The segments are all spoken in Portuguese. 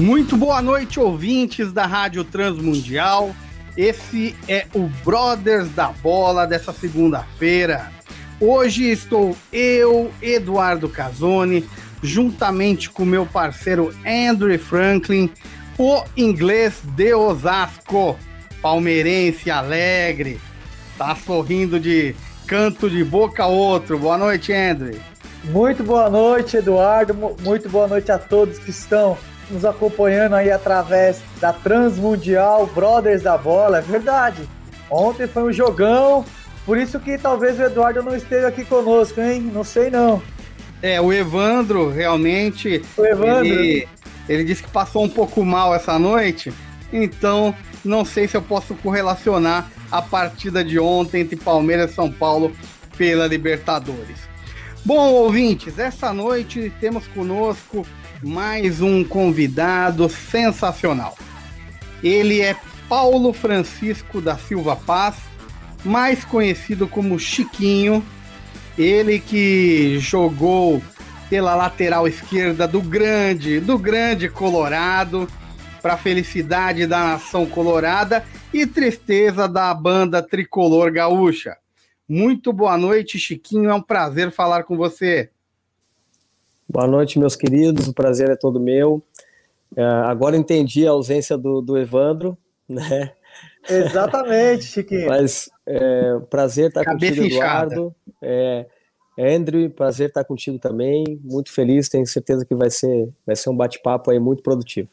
Muito boa noite, ouvintes da Rádio Transmundial. Esse é o Brothers da Bola dessa segunda-feira. Hoje estou eu, Eduardo Casoni, juntamente com meu parceiro Andrew Franklin, o inglês de Osasco, palmeirense alegre, tá sorrindo de canto de boca a outro. Boa noite, Andrew. Muito boa noite, Eduardo. Muito boa noite a todos que estão nos acompanhando aí através da Transmundial Brothers da Bola. É verdade. Ontem foi um jogão, por isso que talvez o Eduardo não esteja aqui conosco, hein? Não sei não. É, o Evandro realmente. O Evandro. Ele, ele disse que passou um pouco mal essa noite, então não sei se eu posso correlacionar a partida de ontem entre Palmeiras e São Paulo pela Libertadores. Bom, ouvintes, essa noite temos conosco mais um convidado sensacional. Ele é Paulo Francisco da Silva Paz, mais conhecido como Chiquinho. Ele que jogou pela lateral esquerda do grande, do grande Colorado, para felicidade da nação colorada e tristeza da banda tricolor gaúcha. Muito boa noite, Chiquinho. É um prazer falar com você. Boa noite, meus queridos. O prazer é todo meu. É, agora entendi a ausência do, do Evandro, né? Exatamente, Chiquinho. Mas é, prazer estar Cabeça contigo, inchada. Eduardo. É, Andrew, prazer estar contigo também. Muito feliz, tenho certeza que vai ser, vai ser um bate-papo aí muito produtivo.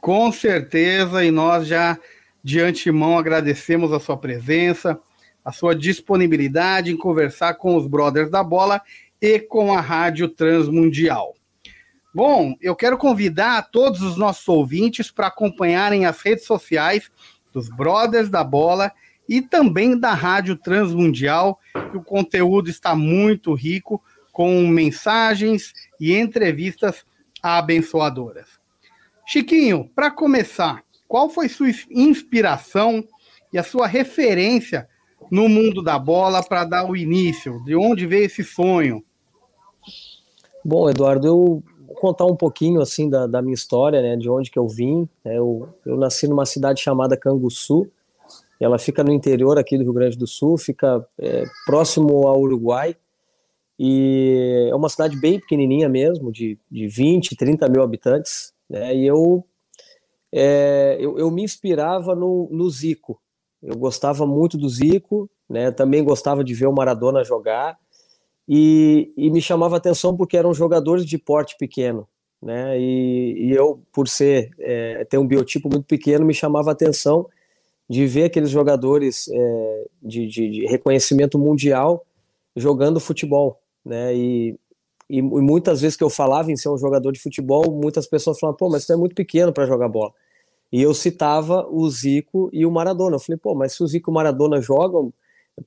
Com certeza, e nós já de antemão agradecemos a sua presença, a sua disponibilidade em conversar com os brothers da bola e com a Rádio Transmundial. Bom, eu quero convidar todos os nossos ouvintes para acompanharem as redes sociais dos Brothers da Bola e também da Rádio Transmundial, que o conteúdo está muito rico, com mensagens e entrevistas abençoadoras. Chiquinho, para começar, qual foi sua inspiração e a sua referência no mundo da bola para dar o início? De onde veio esse sonho? Bom, Eduardo, eu vou contar um pouquinho assim da, da minha história, né, de onde que eu vim. né, eu, eu nasci numa cidade chamada Canguçu, ela fica no interior aqui do Rio Grande do Sul, fica é, próximo ao Uruguai, e é uma cidade bem pequenininha mesmo, de, de 20, 30 mil habitantes, né, e eu, é, eu, eu me inspirava no, no Zico, eu gostava muito do Zico, né, também gostava de ver o Maradona jogar, e, e me chamava atenção porque eram jogadores de porte pequeno, né? E, e eu, por ser é, ter um biotipo muito pequeno, me chamava atenção de ver aqueles jogadores é, de, de, de reconhecimento mundial jogando futebol, né? E, e, muitas vezes que eu falava em ser um jogador de futebol, muitas pessoas falavam, pô, mas você é muito pequeno para jogar bola. E eu citava o Zico e o Maradona. Eu falei, pô, mas se o Zico e o Maradona jogam,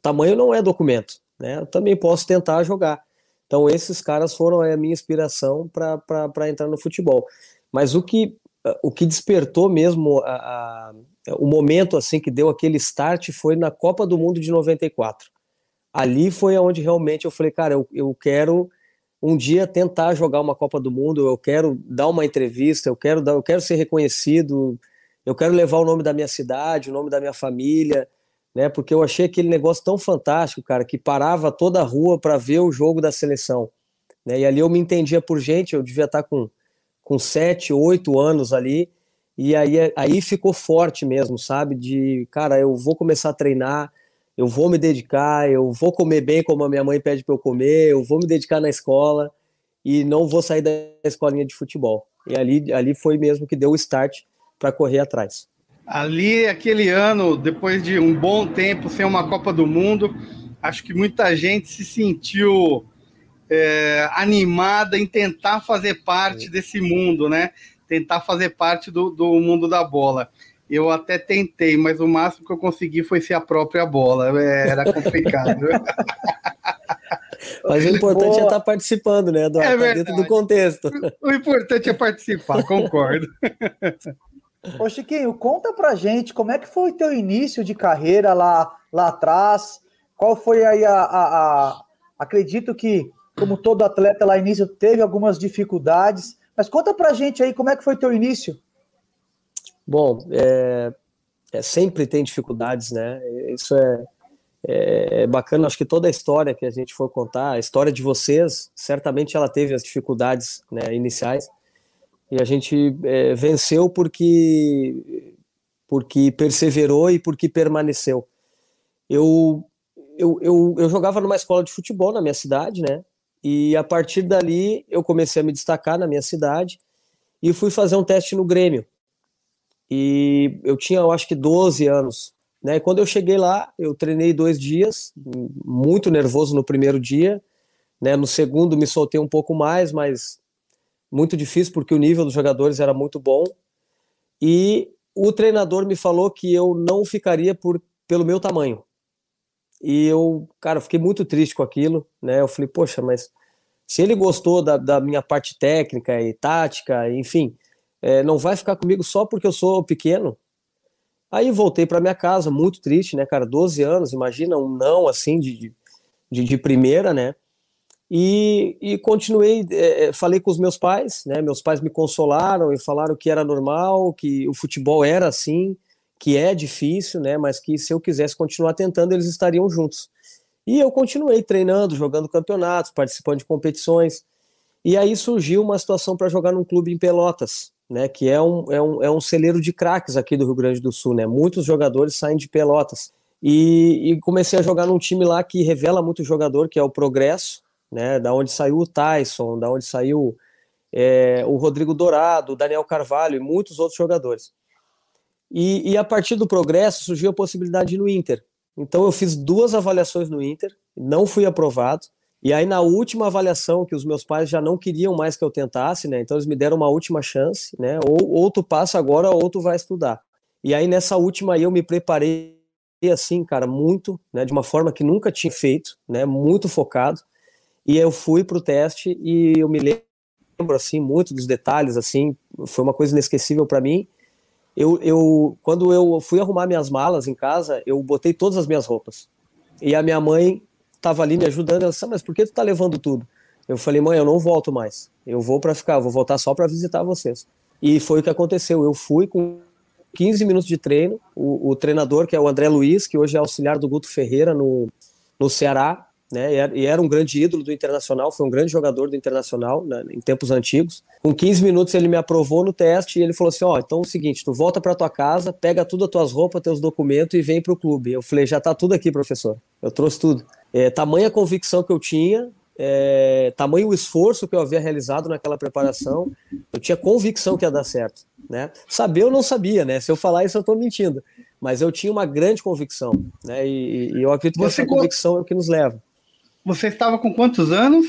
tamanho não é documento, né? Eu também posso tentar jogar. Então, esses caras foram a minha inspiração para entrar no futebol. Mas o que, o que despertou mesmo a, a, o momento assim que deu aquele start foi na Copa do Mundo de 94. Ali foi onde realmente eu falei, cara, eu, eu quero um dia tentar jogar uma Copa do Mundo, eu quero dar uma entrevista, eu quero, dar, eu quero ser reconhecido, eu quero levar o nome da minha cidade, o nome da minha família, né? Porque eu achei aquele negócio tão fantástico, cara, que parava toda a rua para ver o jogo da seleção, né? E ali eu me entendia por gente, eu devia estar com com sete, oito anos ali, e aí aí ficou forte mesmo, sabe? De cara, eu vou começar a treinar, eu vou me dedicar, eu vou comer bem como a minha mãe pede para eu comer, eu vou me dedicar na escola e não vou sair da escolinha de futebol. E ali ali foi mesmo que deu o start para correr atrás. Ali, aquele ano, depois de um bom tempo sem uma Copa do Mundo, acho que muita gente se sentiu é, animada em tentar fazer parte desse mundo, né? Tentar fazer parte do, do mundo da bola. Eu até tentei, mas o máximo que eu consegui foi ser a própria bola. É, era complicado. Mas o importante Boa. é estar participando, né, Eduardo? É tá dentro do contexto. O importante é participar, concordo. Ô Chiquinho, conta pra gente como é que foi o teu início de carreira lá, lá atrás. Qual foi aí a, a, a... Acredito que, como todo atleta lá início, teve algumas dificuldades. Mas conta pra gente aí como é que foi teu início. Bom, é, é, sempre tem dificuldades, né? Isso é, é, bacana. Acho que toda a história que a gente for contar, a história de vocês, certamente ela teve as dificuldades né, iniciais e a gente é, venceu porque porque perseverou e porque permaneceu. Eu, eu, eu, eu jogava numa escola de futebol na minha cidade, né? E a partir dali eu comecei a me destacar na minha cidade e fui fazer um teste no Grêmio e eu tinha, eu acho que 12 anos. Né? E quando eu cheguei lá, eu treinei dois dias, muito nervoso no primeiro dia. Né? No segundo, me soltei um pouco mais, mas muito difícil porque o nível dos jogadores era muito bom. E o treinador me falou que eu não ficaria por, pelo meu tamanho. E eu, cara, fiquei muito triste com aquilo, né? Eu falei, poxa, mas se ele gostou da, da minha parte técnica e tática, enfim, é, não vai ficar comigo só porque eu sou pequeno. Aí voltei para minha casa, muito triste, né, cara? 12 anos, imagina um não assim de, de, de primeira, né? E, e continuei, é, é, falei com os meus pais, né? Meus pais me consolaram e falaram que era normal, que o futebol era assim, que é difícil, né? Mas que se eu quisesse continuar tentando, eles estariam juntos. E eu continuei treinando, jogando campeonatos, participando de competições. E aí surgiu uma situação para jogar num clube em Pelotas, né, que é um, é, um, é um celeiro de craques aqui do Rio Grande do Sul, né? Muitos jogadores saem de Pelotas. E, e, comecei a jogar num time lá que revela muito jogador, que é o Progresso, né? Da onde saiu o Tyson, da onde saiu é, o Rodrigo Dourado, o Daniel Carvalho e muitos outros jogadores. E, e a partir do Progresso surgiu a possibilidade no Inter. Então eu fiz duas avaliações no Inter, não fui aprovado. E aí, na última avaliação, que os meus pais já não queriam mais que eu tentasse, né? Então, eles me deram uma última chance, né? Ou, ou tu passa agora, ou tu vai estudar. E aí, nessa última aí, eu me preparei, assim, cara, muito, né? De uma forma que nunca tinha feito, né? Muito focado. E eu fui pro teste e eu me lembro, assim, muito dos detalhes, assim. Foi uma coisa inesquecível para mim. Eu, eu, quando eu fui arrumar minhas malas em casa, eu botei todas as minhas roupas. E a minha mãe estava ali me ajudando. Ela disse, ah, mas por que tu tá levando tudo? Eu falei, mãe, eu não volto mais. Eu vou para ficar, vou voltar só para visitar vocês. E foi o que aconteceu. Eu fui com 15 minutos de treino. O, o, treinador, que é o André Luiz, que hoje é auxiliar do Guto Ferreira no, no Ceará, né? E era um grande ídolo do Internacional, foi um grande jogador do Internacional né, em tempos antigos. Com 15 minutos ele me aprovou no teste e ele falou assim: "Ó, oh, então é o seguinte, tu volta para tua casa, pega tudo as tuas roupas, teus documentos e vem para o clube". Eu falei: "Já tá tudo aqui, professor. Eu trouxe tudo". É, tamanha convicção que eu tinha, é, tamanho o esforço que eu havia realizado naquela preparação, eu tinha convicção que ia dar certo, né? Saber eu não sabia, né? Se eu falar isso eu estou mentindo, mas eu tinha uma grande convicção, né? E, e eu acredito que Você essa convicção é o que nos leva. Você estava com quantos anos?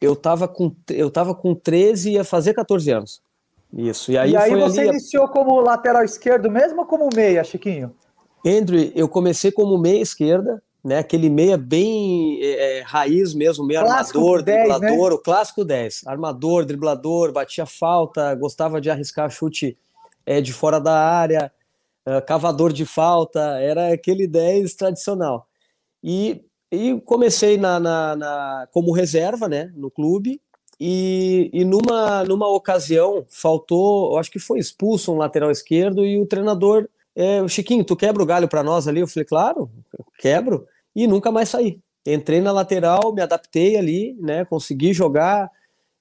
Eu estava com eu tava com 13 e ia fazer 14 anos. Isso. E aí, e aí você ali... iniciou como lateral esquerdo mesmo ou como meia, Chiquinho? Andrew, eu comecei como meia esquerda, né? Aquele meia bem é, é raiz mesmo, meio clássico armador, 10, né? driblador, né? o clássico 10. Armador, driblador, batia falta, gostava de arriscar chute é, de fora da área, é, cavador de falta, era aquele 10 tradicional. E, e comecei na, na, na, como reserva, né, no clube, e, e numa, numa ocasião faltou, eu acho que foi expulso um lateral esquerdo e o treinador é, Chiquinho, tu quebra o galho para nós ali? Eu falei, claro, quebro e nunca mais saí. Entrei na lateral, me adaptei ali, né? Consegui jogar.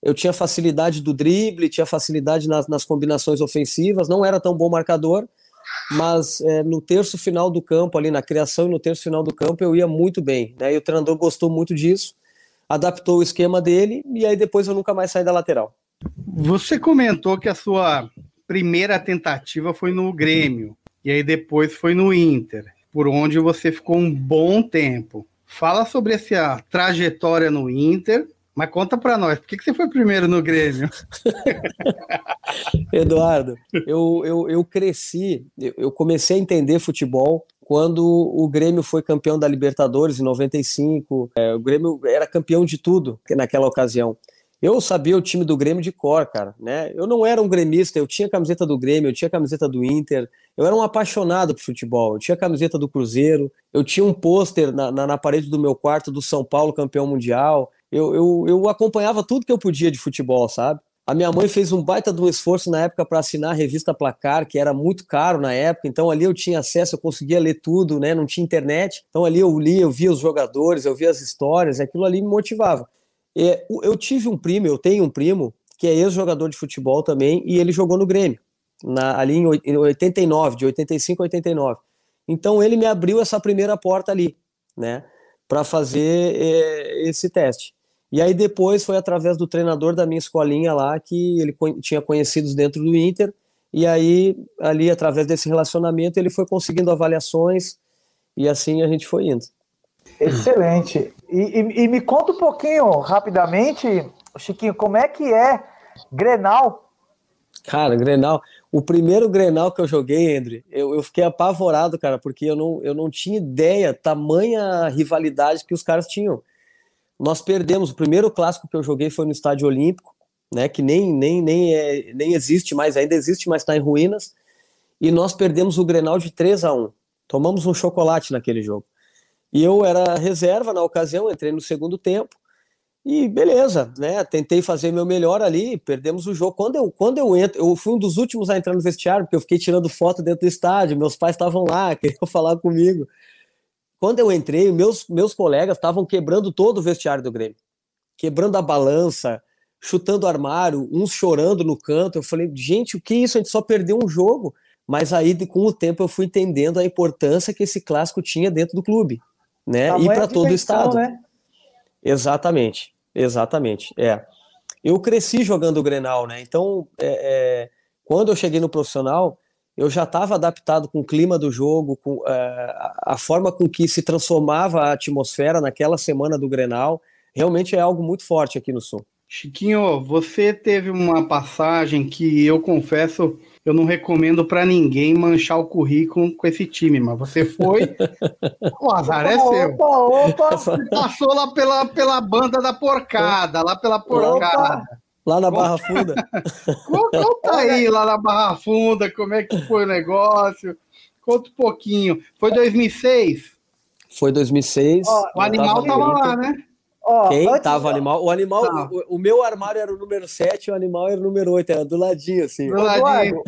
Eu tinha facilidade do drible, tinha facilidade nas, nas combinações ofensivas, não era tão bom marcador, mas é, no terço final do campo, ali na criação e no terço final do campo, eu ia muito bem. Né? E o treinador gostou muito disso, adaptou o esquema dele, e aí depois eu nunca mais saí da lateral. Você comentou que a sua primeira tentativa foi no Grêmio, e aí depois foi no Inter por onde você ficou um bom tempo. fala sobre essa trajetória no Inter, mas conta para nós, por que, que você foi primeiro no Grêmio? Eduardo, eu, eu, eu cresci, eu comecei a entender futebol quando o Grêmio foi campeão da Libertadores em 95. É, o Grêmio era campeão de tudo naquela ocasião. Eu sabia o time do Grêmio de cor, cara, né? Eu não era um gremista, eu tinha camiseta do Grêmio, eu tinha camiseta do Inter, eu era um apaixonado por futebol, eu tinha camiseta do Cruzeiro, eu tinha um pôster na, na, na, parede do meu quarto do São Paulo campeão mundial, eu, eu, eu acompanhava tudo que eu podia de futebol, sabe? A minha mãe fez um baita um esforço na época para assinar a revista Placar, que era muito caro na época, então ali eu tinha acesso, eu conseguia ler tudo, né? Não tinha internet, então ali eu lia, eu via os jogadores, eu via as histórias, aquilo ali me motivava. É, eu tive um primo, eu tenho um primo, que é ex-jogador de futebol também, e ele jogou no Grêmio, na, ali em 89, de 85 a 89. Então ele me abriu essa primeira porta ali, né, para fazer é, esse teste. E aí depois foi através do treinador da minha escolinha lá que ele tinha conhecidos dentro do Inter, e aí ali através desse relacionamento ele foi conseguindo avaliações e assim a gente foi indo. Excelente. E, e, e, me conta um pouquinho, rapidamente, Chiquinho, como é que é Grenal? Cara, Grenal. O primeiro Grenal que eu joguei, André, eu, eu fiquei apavorado, cara, porque eu não, eu não tinha ideia, tamanha rivalidade que os caras tinham. Nós perdemos. O primeiro clássico que eu joguei foi no Estádio Olímpico, né? Que nem, nem, nem, é, nem existe mais, ainda existe, mas está em ruínas. E nós perdemos o Grenal de 3 a 1 Tomamos um chocolate naquele jogo. E eu era reserva na ocasião, entrei no segundo tempo. E beleza, né? Tentei fazer meu melhor ali, perdemos o jogo. Quando eu, quando eu entro, eu fui um dos últimos a entrar no vestiário, porque eu fiquei tirando foto dentro do estádio, meus pais estavam lá, queriam falar comigo. Quando eu entrei, meus, meus colegas estavam quebrando todo o vestiário do Grêmio, quebrando a balança, chutando o armário, uns chorando no canto. Eu falei, gente, o que é isso? A gente só perdeu um jogo. Mas aí, com o tempo, eu fui entendendo a importância que esse clássico tinha dentro do clube né? e para todo o estado. Né? Exatamente, exatamente. É. Eu cresci jogando o Grenal, né? Então, é, é, quando eu cheguei no profissional, eu já estava adaptado com o clima do jogo, com é, a forma com que se transformava a atmosfera naquela semana do Grenal. Realmente é algo muito forte aqui no Sul. Chiquinho, você teve uma passagem que eu confesso eu não recomendo para ninguém manchar o currículo com esse time, mas você foi, o azar é seu. Opa, opa, passou lá pela, pela banda da porcada, lá pela porcada. Opa. Lá na Barra Funda. Conta aí lá na Barra Funda, como é que foi o negócio. Conta um pouquinho. Foi 2006? Foi 2006. Ó, o animal tava lá, né? Ó, Quem antes, tava o animal? O animal, o, o, meu armário era o número 7, o animal era o número 8, era do ladinho, assim. Do ladinho.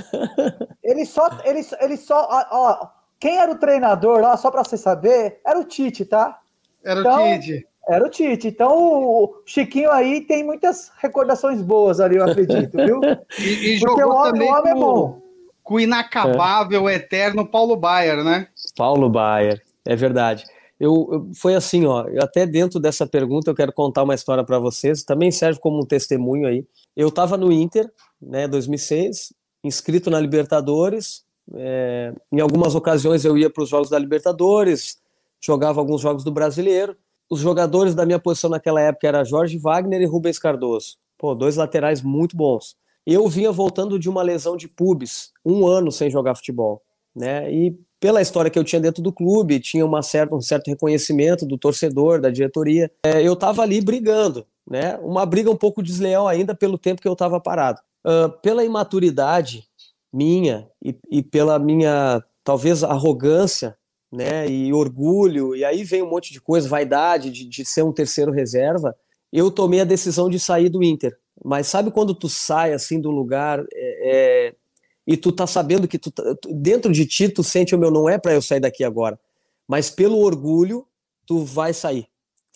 ele só, ele, ele só, ó, quem era o treinador lá, só para você saber, era o Tite, tá? Era então, o Tite. Era o Tite. Então o Chiquinho aí tem muitas recordações boas ali, eu acredito, viu? e, e jogou o homem, também o homem é com, é bom. com o inacabável, é. eterno Paulo Baier, né? Paulo Baier, é verdade. Eu, eu, foi assim, ó, até dentro dessa pergunta eu quero contar uma história para vocês, também serve como um testemunho aí. Eu estava no Inter, né, 2006, inscrito na Libertadores. É, em algumas ocasiões eu ia para os jogos da Libertadores, jogava alguns jogos do Brasileiro. Os jogadores da minha posição naquela época era Jorge Wagner e Rubens Cardoso. Pô, dois laterais muito bons. Eu vinha voltando de uma lesão de pubis, um ano sem jogar futebol, né? E pela história que eu tinha dentro do clube, tinha uma certa, um certo reconhecimento do torcedor, da diretoria. É, eu estava ali brigando, né? Uma briga um pouco desleal ainda pelo tempo que eu estava parado. Uh, pela imaturidade minha e, e, pela minha, talvez, arrogância, né? E orgulho, e aí vem um monte de coisa, vaidade de, de ser um terceiro reserva, eu tomei a decisão de sair do Inter. Mas sabe quando tu sai assim do lugar, é, é e tu tá sabendo que tu, tá, dentro de ti tu sente o meu não é para eu sair daqui agora, mas pelo orgulho tu vai sair.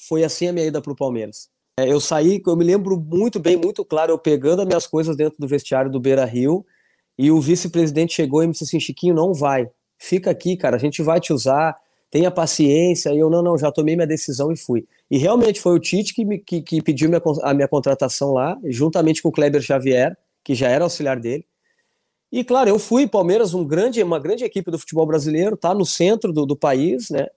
Foi assim a minha ida pro Palmeiras. É, eu saí, eu me lembro muito bem, muito claro, eu pegando as minhas coisas dentro do vestiário do Beira Rio e o vice-presidente chegou e me disse assim: Chiquinho, não vai, fica aqui, cara, a gente vai te usar, tenha paciência. E eu, não, não, já tomei minha decisão e fui. E realmente foi o Tite que, me, que, que pediu minha, a minha contratação lá, juntamente com o Kleber Xavier, que já era auxiliar dele. E claro, eu fui Palmeiras, um grande, uma grande equipe do futebol brasileiro, tá no centro do, do país, né?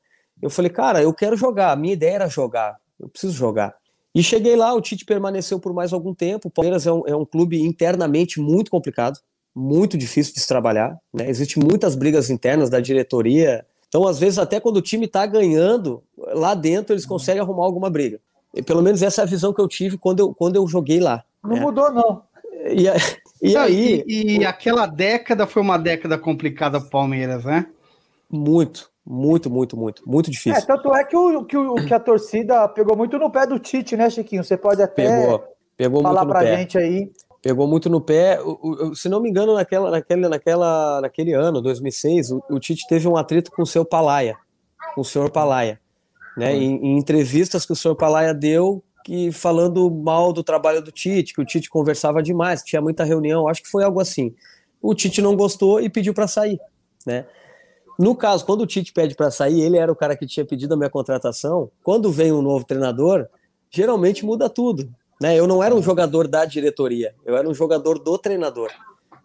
Eu falei, cara, eu quero jogar, a minha ideia era jogar, eu preciso jogar. E cheguei lá, o Tite permaneceu por mais algum tempo. O Palmeiras é um, é um clube internamente muito complicado, muito difícil de se trabalhar. Né? Existem muitas brigas internas da diretoria. Então, às vezes, até quando o time está ganhando, lá dentro eles conseguem arrumar alguma briga. E, pelo menos essa é a visão que eu tive quando eu, quando eu joguei lá. Não né? mudou, não. E, e aí. E, e, aquela década foi uma década complicada para o Palmeiras, né? Muito, muito, muito, muito, muito difícil. É, tanto é que, o, que, o, que a torcida pegou muito no pé do Tite, né, Chiquinho? Você pode até pegou, pegou falar pra pé. gente aí. Pegou muito no pé. O, o, se não me engano, naquela, naquele, naquela, naquele ano, 2006, o, o Tite teve um atrito com o seu Palaia, com o senhor Palaia. Né? Em, em entrevistas que o senhor Palaia deu, que falando mal do trabalho do Tite, que o Tite conversava demais, tinha muita reunião, acho que foi algo assim. O Tite não gostou e pediu para sair, né? No caso, quando o Tite pede para sair, ele era o cara que tinha pedido a minha contratação. Quando vem um novo treinador, geralmente muda tudo, né? Eu não era um jogador da diretoria, eu era um jogador do treinador.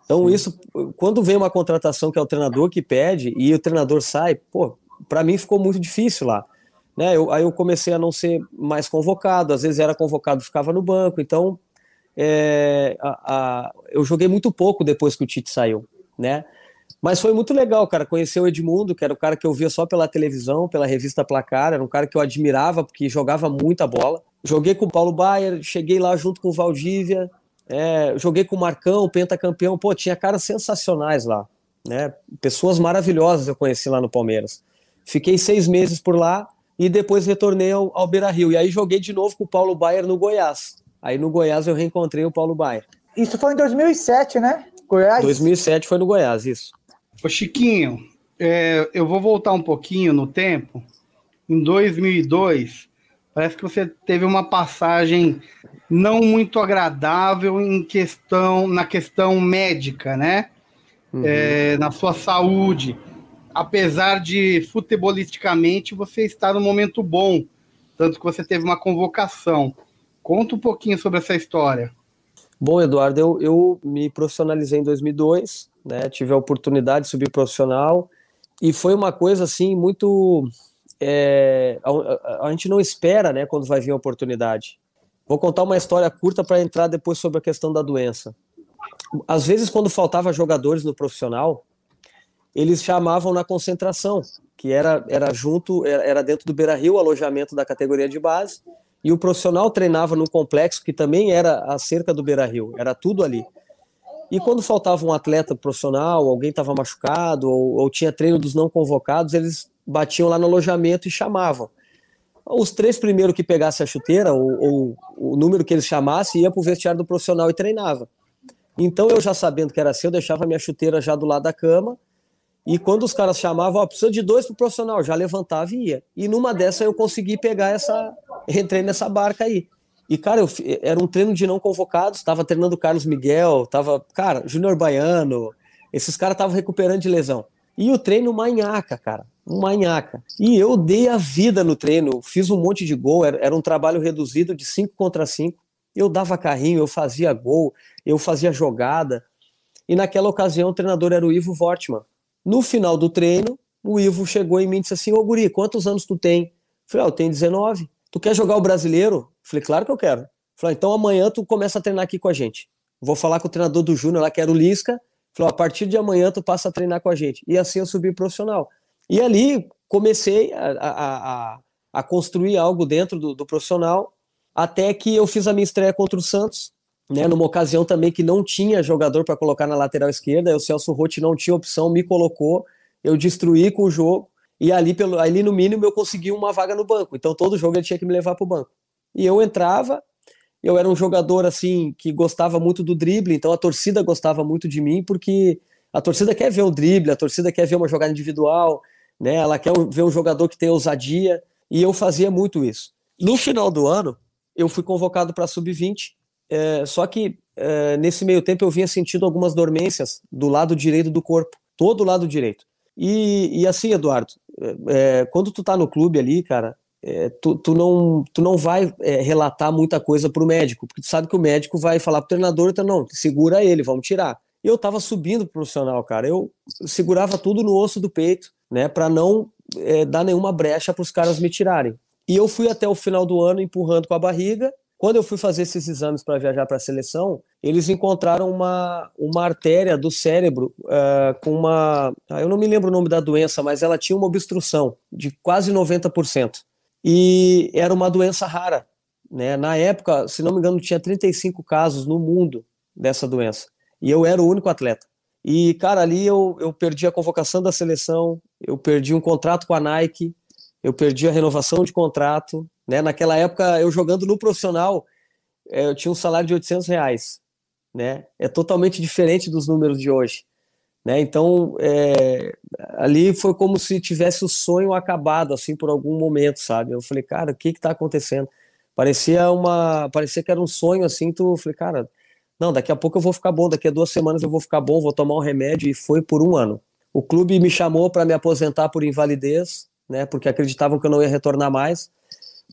Então isso, quando vem uma contratação que é o treinador que pede e o treinador sai, pô, para mim ficou muito difícil lá. Né, eu, aí eu comecei a não ser mais convocado, às vezes era convocado ficava no banco, então é, a, a, eu joguei muito pouco depois que o Tite saiu, né? Mas foi muito legal, cara, conhecer o Edmundo, que era o cara que eu via só pela televisão, pela revista Placar, era um cara que eu admirava porque jogava muita bola. Joguei com o Paulo Baier, cheguei lá junto com o Valdívia, é, joguei com o Marcão, pentacampeão, pô, tinha caras sensacionais lá, né? Pessoas maravilhosas eu conheci lá no Palmeiras. Fiquei seis meses por lá, e depois retornei ao, ao Beira Rio. E aí joguei de novo com o Paulo Baier no Goiás. Aí no Goiás eu reencontrei o Paulo Baier. Isso foi em 2007, né? Goiás? 2007 foi no Goiás, isso. Ô Chiquinho, é, eu vou voltar um pouquinho no tempo. Em 2002, parece que você teve uma passagem não muito agradável em questão na questão médica, né? Uhum. É, na sua saúde apesar de futebolisticamente você estar no momento bom, tanto que você teve uma convocação. Conta um pouquinho sobre essa história. Bom, Eduardo, eu, eu me profissionalizei em 2002, né? Tive a oportunidade de subir profissional e foi uma coisa assim muito é, a, a, gente não espera, né, quando vai vir a oportunidade. Vou contar uma história curta para entrar depois sobre a questão da doença. Às vezes, quando faltava jogadores no profissional, eles chamavam na concentração, que era, era junto, era dentro do Beira Rio, alojamento da categoria de base, e o profissional treinava num complexo que também era a cerca do Beira Rio, era tudo ali. E quando faltava um atleta profissional, alguém estava machucado, ou, ou, tinha treino dos não convocados, eles batiam lá no alojamento e chamavam. Os três primeiros que pegassem a chuteira, ou, ou o número que eles chamassem, ia para o vestiário do profissional e treinava. Então eu já sabendo que era assim, eu deixava minha chuteira já do lado da cama, e quando os caras chamavam, ó, precisa de dois pro profissional, já levantava e ia. E numa dessa eu consegui pegar essa. Entrei nessa barca aí. E, cara, eu, era um treino de não convocados, estava treinando Carlos Miguel, tava, cara, Júnior Baiano, esses caras estavam recuperando de lesão. E o treino manhaca, cara, manhaca. E eu dei a vida no treino, fiz um monte de gol, era, era um trabalho reduzido de 5 contra 5. Eu dava carrinho, eu fazia gol, eu fazia jogada. E naquela ocasião o treinador era o Ivo Wortmann. No final do treino, o Ivo chegou em mim e disse assim: Ô Guri, quantos anos tu tem? Eu falei: ah, eu tenho 19. Tu quer jogar o brasileiro? Eu falei: claro que eu quero. Eu falei: então amanhã tu começa a treinar aqui com a gente. Vou falar com o treinador do Júnior lá, que era o Lisca. Falou: a partir de amanhã tu passa a treinar com a gente. E assim eu subi profissional. E ali comecei a, a, a, a construir algo dentro do, do profissional, até que eu fiz a minha estreia contra o Santos né, numa ocasião também que não tinha jogador para colocar na lateral esquerda, o Celso Rotti não tinha opção, me colocou, eu destruí com o jogo, e ali, pelo, ali no mínimo eu consegui uma vaga no banco, então todo jogo ele tinha que me levar para o banco. E eu entrava, eu era um jogador assim que gostava muito do drible, então a torcida gostava muito de mim, porque a torcida quer ver o drible, a torcida quer ver uma jogada individual, né, ela quer ver um jogador que tem ousadia, e eu fazia muito isso. No final do ano, eu fui convocado para sub-20, é, só que é, nesse meio tempo eu vinha sentindo algumas dormências do lado direito do corpo, todo o lado direito. E, e assim, Eduardo, é, é quando tu tá no clube ali, cara, é, tu, tu, não, tu não vai é, relatar muita coisa pro médico, porque tu sabe que o médico vai falar pro treinador, então não, segura ele, vamos tirar. Eu tava subindo pro profissional, cara, eu segurava tudo no osso do peito, né, para não é, dar nenhuma brecha para os caras me tirarem. E eu fui até o final do ano empurrando com a barriga. Quando eu fui fazer esses exames para viajar para a seleção, eles encontraram uma, uma artéria do cérebro uh, com uma. Ah, eu não me lembro o nome da doença, mas ela tinha uma obstrução de quase 90%. E era uma doença rara. Né? Na época, se não me engano, tinha 35 casos no mundo dessa doença. E eu era o único atleta. E, cara, ali eu, eu perdi a convocação da seleção, eu perdi um contrato com a Nike, eu perdi a renovação de contrato. Né? Naquela época, eu jogando no profissional, é, eu tinha um salário de 800 reais. Né? É totalmente diferente dos números de hoje. Né? Então, é, ali foi como se tivesse o sonho acabado, assim, por algum momento, sabe? Eu falei, cara, o que que tá acontecendo? Parecia uma, parecia que era um sonho, assim, tu, falei, cara, não, daqui a pouco eu vou ficar bom, daqui a duas semanas eu vou ficar bom, vou tomar um remédio, e foi por um ano. O clube me chamou para me aposentar por invalidez, né, porque acreditavam que eu não ia retornar mais.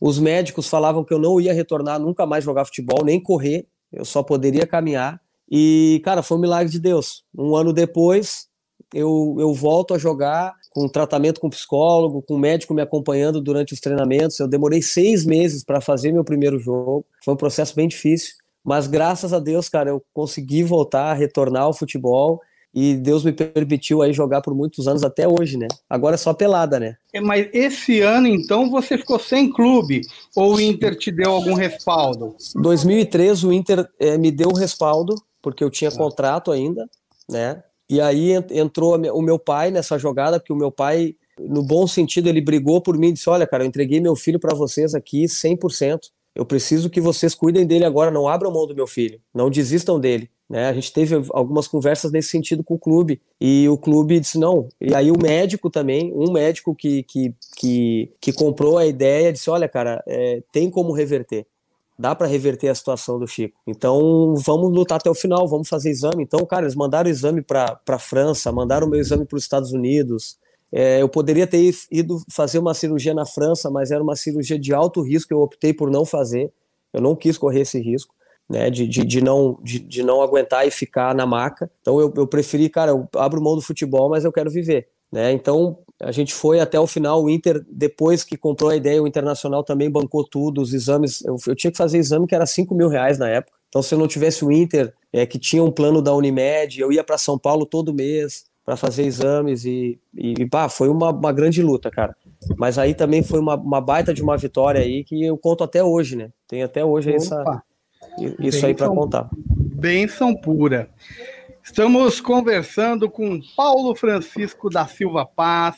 Os médicos falavam que eu não ia retornar, nunca mais jogar futebol, nem correr, eu só poderia caminhar. E, cara, foi um milagre de Deus. Um ano depois, eu, eu volto a jogar com tratamento com psicólogo, com médico me acompanhando durante os treinamentos. Eu demorei seis meses para fazer meu primeiro jogo. Foi um processo bem difícil. Mas graças a Deus, cara, eu consegui voltar, retornar ao futebol e Deus me permitiu aí jogar por muitos anos até hoje, né? Agora é só pelada, né? É, mas esse ano, então, você ficou sem clube ou o Inter te deu algum respaldo? 2013 o Inter é, me deu um respaldo porque eu tinha ah. contrato ainda, né? E aí entrou o meu pai nessa jogada, porque o meu pai, no bom sentido, ele brigou por mim e disse: Olha, cara, eu entreguei meu filho para vocês aqui 100%. Eu preciso que vocês cuidem dele agora, não abram mão do meu filho, não desistam dele. Né? A gente teve algumas conversas nesse sentido com o clube e o clube disse não. E aí o médico também, um médico que, que, que, que comprou a ideia, disse: Olha, cara, é, tem como reverter dá para reverter a situação do Chico. Então, vamos lutar até o final, vamos fazer exame. Então, cara, eles mandaram o exame para a França, mandaram o meu exame para os Estados Unidos. É, eu poderia ter ido fazer uma cirurgia na França, mas era uma cirurgia de alto risco, eu optei por não fazer. Eu não quis correr esse risco. Né, de, de, de, não, de, de não aguentar e ficar na maca. Então eu, eu preferi, cara, eu abro mão do futebol, mas eu quero viver. Né? Então a gente foi até o final. O Inter, depois que comprou a ideia, o Internacional também bancou tudo, os exames. Eu, eu tinha que fazer exame que era 5 mil reais na época. Então, se eu não tivesse o Inter, é, que tinha um plano da Unimed, eu ia para São Paulo todo mês para fazer exames e, e pá, foi uma, uma grande luta, cara. Mas aí também foi uma, uma baita de uma vitória aí que eu conto até hoje, né? Tem até hoje essa, isso aí para contar. Benção pura. Estamos conversando com Paulo Francisco da Silva Paz,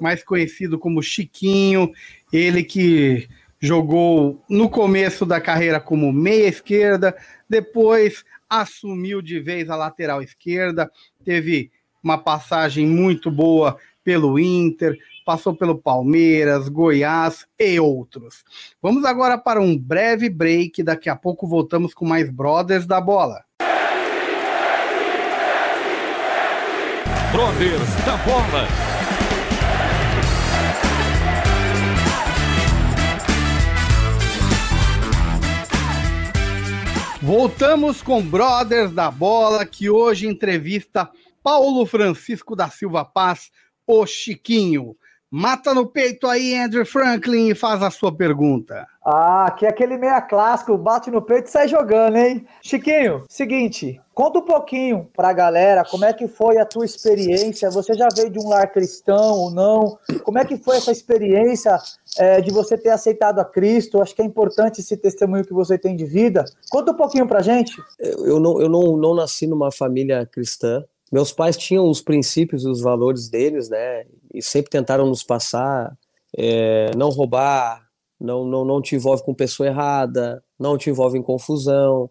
mais conhecido como Chiquinho, ele que jogou no começo da carreira como meia esquerda, depois assumiu de vez a lateral esquerda, teve uma passagem muito boa pelo Inter, passou pelo Palmeiras, Goiás e outros. Vamos agora para um breve break, daqui a pouco voltamos com mais Brothers da Bola. Brothers da Bola. Voltamos com Brothers da Bola, que hoje entrevista Paulo Francisco da Silva Paz, o Chiquinho. Mata no peito aí, Andrew Franklin, e faz a sua pergunta. Ah, que é aquele meia clássico, bate no peito e sai jogando, hein? Chiquinho, seguinte, conta um pouquinho pra galera como é que foi a tua experiência. Você já veio de um lar cristão ou não? Como é que foi essa experiência é, de você ter aceitado a Cristo? Acho que é importante esse testemunho que você tem de vida. Conta um pouquinho pra gente. Eu não, eu não, não nasci numa família cristã, meus pais tinham os princípios e os valores deles, né? E sempre tentaram nos passar, é, não roubar, não, não, não te envolve com pessoa errada, não te envolve em confusão.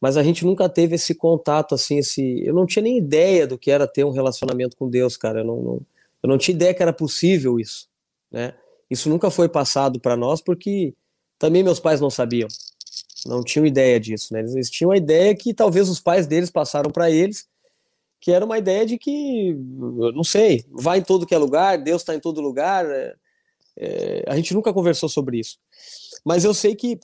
Mas a gente nunca teve esse contato, assim, esse... Eu não tinha nem ideia do que era ter um relacionamento com Deus, cara. Eu não, não, eu não tinha ideia que era possível isso, né? Isso nunca foi passado para nós porque também meus pais não sabiam, não tinham ideia disso, né? Eles tinham a ideia que talvez os pais deles passaram para eles que era uma ideia de que, não sei, vai em todo que é lugar, Deus está em todo lugar. É, é, a gente nunca conversou sobre isso. Mas eu sei que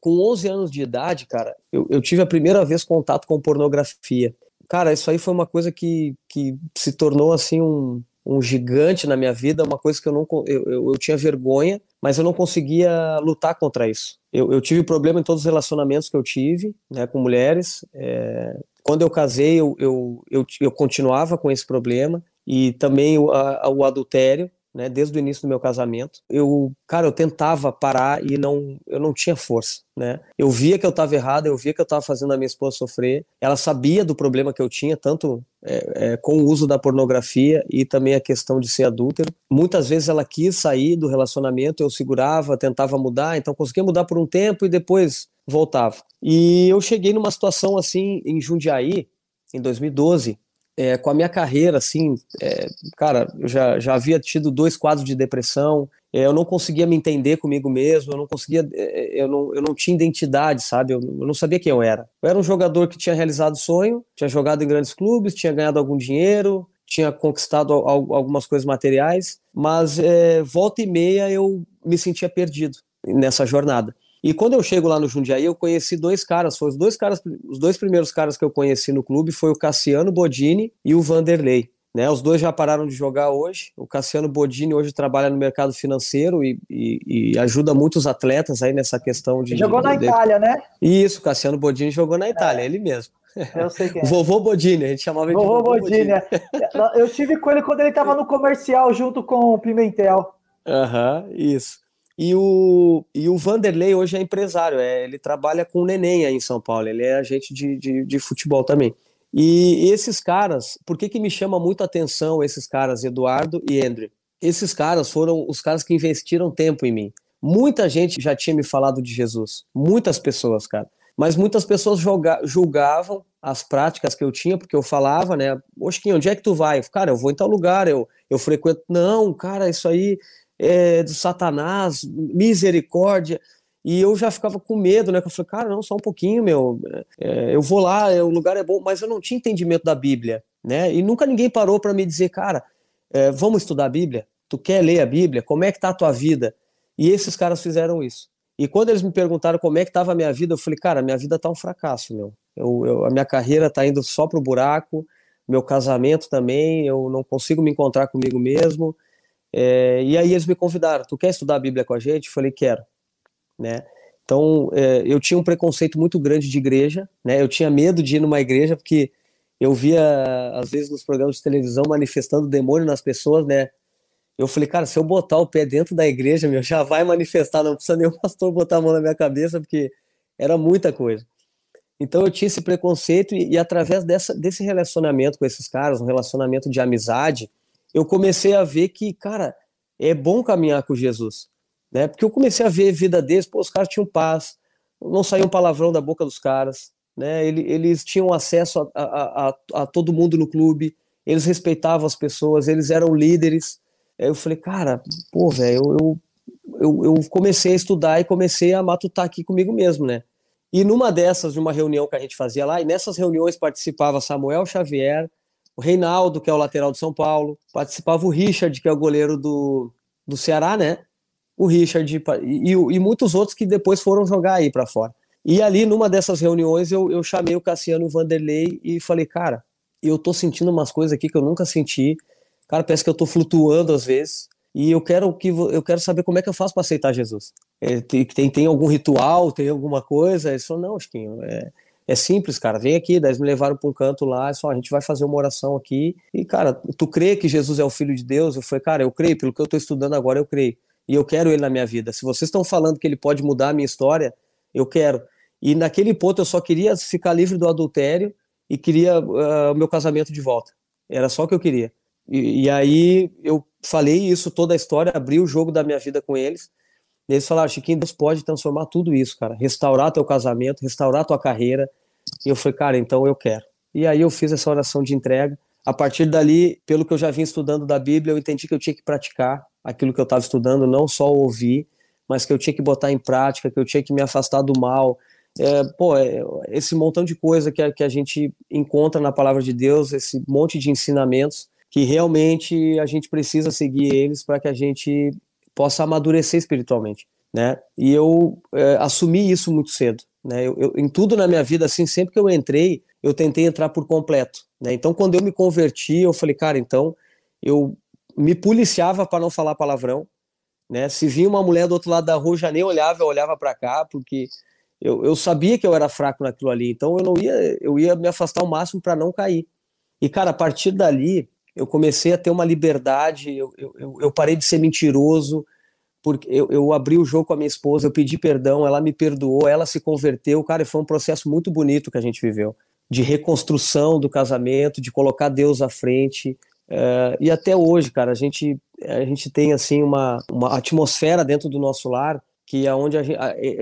com 11 anos de idade, cara, eu, eu tive a primeira vez contato com pornografia. Cara, isso aí foi uma coisa que, que se tornou assim um, um gigante na minha vida, uma coisa que eu não eu, eu, eu tinha vergonha, mas eu não conseguia lutar contra isso. Eu, eu, tive problema em todos os relacionamentos que eu tive, né, com mulheres. É, quando eu casei, eu, eu, eu, eu, continuava com esse problema e também o, a, o adultério né, desde o início do meu casamento. Eu, cara, eu tentava parar e não, eu não tinha força, né? Eu via que eu estava errado, eu via que eu estava fazendo a minha esposa sofrer. Ela sabia do problema que eu tinha, tanto é, é, com o uso da pornografia e também a questão de ser adúltero. Muitas vezes ela quis sair do relacionamento, eu segurava, tentava mudar, então conseguia mudar por um tempo e depois voltava. E eu cheguei numa situação assim em Jundiaí, em 2012, é, com a minha carreira, assim, é, cara, eu já, já havia tido dois quadros de depressão, é, eu não conseguia me entender comigo mesmo, eu não conseguia, é, é, eu não, eu não tinha identidade, sabe? Eu, eu, não sabia quem eu era. Eu era um jogador que tinha realizado sonho, tinha jogado em grandes clubes, tinha ganhado algum dinheiro, tinha conquistado algumas coisas materiais, mas é, volta e meia eu me sentia perdido nessa jornada. E quando eu chego lá no Jundiaí, eu conheci dois caras, foram os dois caras, os dois primeiros caras que eu conheci no clube foi o Cassiano Bodini e o Vanderlei. Né, os dois já pararam de jogar hoje. O Cassiano Bodini hoje trabalha no mercado financeiro e, e, e ajuda muitos atletas aí nessa questão de. Jogou de, na de... Itália, né? Isso, o Cassiano Bodini jogou na Itália, é. ele mesmo. Eu sei quem é. Vovô Bodini, a gente chamava ele de Vovô Bodini. Bodini. Eu tive com ele quando ele estava no comercial junto com o Pimentel. Aham, uhum, isso. E o, e o Vanderlei hoje é empresário, é, ele trabalha com o Neném aí em São Paulo, ele é agente de, de, de futebol também. E, e esses caras, por que, que me chama muito a atenção esses caras, Eduardo e Andrew? Esses caras foram os caras que investiram tempo em mim. Muita gente já tinha me falado de Jesus, muitas pessoas, cara. Mas muitas pessoas julga, julgavam as práticas que eu tinha, porque eu falava, né? Oxinho, onde é que tu vai? Cara, eu vou em tal lugar, eu, eu frequento. Não, cara, isso aí é, do Satanás, misericórdia. E eu já ficava com medo, né? Eu falei, cara, não, só um pouquinho, meu. É, eu vou lá, é, o lugar é bom, mas eu não tinha entendimento da Bíblia, né? E nunca ninguém parou para me dizer, cara, é, vamos estudar a Bíblia? Tu quer ler a Bíblia? Como é que tá a tua vida? E esses caras fizeram isso. E quando eles me perguntaram como é que estava a minha vida, eu falei, cara, minha vida tá um fracasso, meu. Eu, eu, a minha carreira tá indo só pro buraco, meu casamento também, eu não consigo me encontrar comigo mesmo. É, e aí eles me convidaram, tu quer estudar a Bíblia com a gente? Eu falei, quero, né? Então, é, eu tinha um preconceito muito grande de igreja, né? Eu tinha medo de ir numa igreja porque eu via, às vezes, nos programas de televisão manifestando demônio nas pessoas, né? Eu falei, cara, se eu botar o pé dentro da igreja, meu, já vai manifestar, não precisa nem o pastor botar a mão na minha cabeça, porque era muita coisa. Então eu tinha esse preconceito e, e através dessa, desse relacionamento com esses caras, um relacionamento de amizade, eu comecei a ver que, cara, é bom caminhar com Jesus, né? Porque eu comecei a ver a vida deles, pô, os caras tinham paz, não saiu um palavrão da boca dos caras, né? Eles tinham acesso a, a, a, a todo mundo no clube, eles respeitavam as pessoas, eles eram líderes. Aí eu falei, cara, pô, velho, eu, eu, eu comecei a estudar e comecei a matutar aqui comigo mesmo, né? E numa dessas, de uma reunião que a gente fazia lá, e nessas reuniões participava Samuel Xavier, o Reinaldo, que é o lateral do São Paulo, participava o Richard, que é o goleiro do, do Ceará, né? O Richard e, e, e muitos outros que depois foram jogar aí para fora. E ali, numa dessas reuniões, eu, eu chamei o Cassiano Vanderlei e falei, cara, eu tô sentindo umas coisas aqui que eu nunca senti. Cara, parece que eu tô flutuando às vezes. E eu quero que eu quero saber como é que eu faço para aceitar Jesus. É, tem, tem, algum ritual, tem alguma coisa? Ele falou, não, Chiquinho, é, é simples, cara. Vem aqui, daí eles me levaram para um canto lá, só a gente vai fazer uma oração aqui. E, cara, tu crê que Jesus é o Filho de Deus? Eu falei, cara, eu creio, pelo que eu estou estudando agora, eu creio. E eu quero ele na minha vida. Se vocês estão falando que ele pode mudar a minha história, eu quero. E naquele ponto eu só queria ficar livre do adultério e queria uh, o meu casamento de volta. Era só o que eu queria. E, e, aí eu falei isso, toda a história, abri o jogo da minha vida com eles. Eles falaram, Chiquinho, Deus pode transformar tudo isso, cara. Restaurar teu casamento, restaurar tua carreira, e eu falei, cara, então eu quero. E aí eu fiz essa oração de entrega. A partir dali, pelo que eu já vim estudando da Bíblia, eu entendi que eu tinha que praticar aquilo que eu estava estudando, não só ouvir, mas que eu tinha que botar em prática, que eu tinha que me afastar do mal. É, pô, é, esse montão de coisa que a, que a gente encontra na palavra de Deus, esse monte de ensinamentos, que realmente a gente precisa seguir eles para que a gente possa amadurecer espiritualmente, né? E eu é, assumi isso muito cedo. Né? Eu, eu, em tudo na minha vida, assim, sempre que eu entrei, eu tentei entrar por completo. Né? Então, quando eu me converti, eu falei, cara, então eu me policiava para não falar palavrão, né? Se vinha uma mulher do outro lado da rua, já nem olhava, eu olhava para cá, porque eu, eu sabia que eu era fraco naquilo ali, então eu não ia, eu ia me afastar ao máximo para não cair. E cara, a partir dali, eu comecei a ter uma liberdade, eu, eu, eu parei de ser mentiroso, porque eu, eu, abri o jogo com a minha esposa, eu pedi perdão, ela me perdoou, ela se converteu, cara, foi um processo muito bonito que a gente viveu, de reconstrução do casamento, de colocar Deus à frente, uh, e até hoje, cara, a gente, a gente tem, assim, uma, uma atmosfera dentro do nosso lar, que é onde a gente,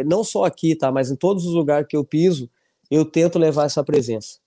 não só aqui, tá, mas em todos os lugares que eu piso, eu tento levar essa presença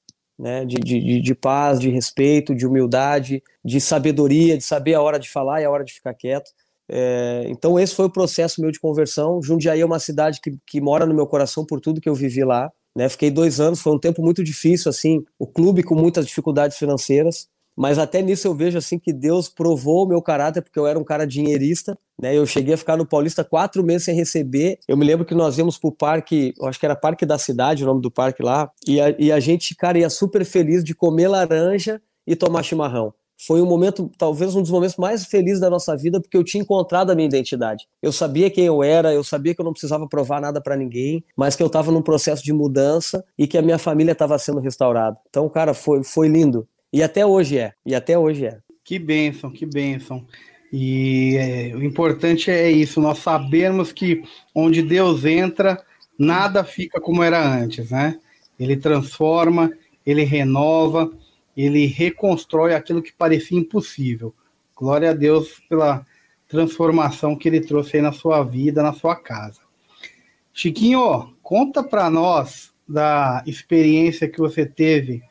né, de, de, de, paz, de respeito, de humildade, de sabedoria, de saber a hora de falar e a hora de ficar quieto. É, então esse foi o processo meu de conversão. Jundiaí é uma cidade que, que mora no meu coração por tudo que eu vivi lá. Né, fiquei dois anos, foi um tempo muito difícil, assim, o clube com muitas dificuldades financeiras, mas até nisso eu vejo assim que Deus provou o meu caráter, porque eu era um cara dinheirista, né? Eu cheguei a ficar no Paulista quatro meses sem receber. Eu me lembro que nós íamos pro parque, eu acho que era Parque da Cidade, o nome do parque lá, e a, e a gente, cara, ia super feliz de comer laranja e tomar chimarrão. Foi um momento, talvez um dos momentos mais felizes da nossa vida, porque eu tinha encontrado a minha identidade. Eu sabia quem eu era, eu sabia que eu não precisava provar nada para ninguém, mas que eu estava num processo de mudança e que a minha família estava sendo restaurada. Então, cara, foi, foi lindo. E até hoje é. E até hoje é. Que bênção, que bênção. E é, o importante é isso, nós sabemos que onde Deus entra, nada fica como era antes, né? Ele transforma, ele renova, ele reconstrói aquilo que parecia impossível. Glória a Deus pela transformação que ele trouxe aí na sua vida, na sua casa. Chiquinho, conta para nós da experiência que você teve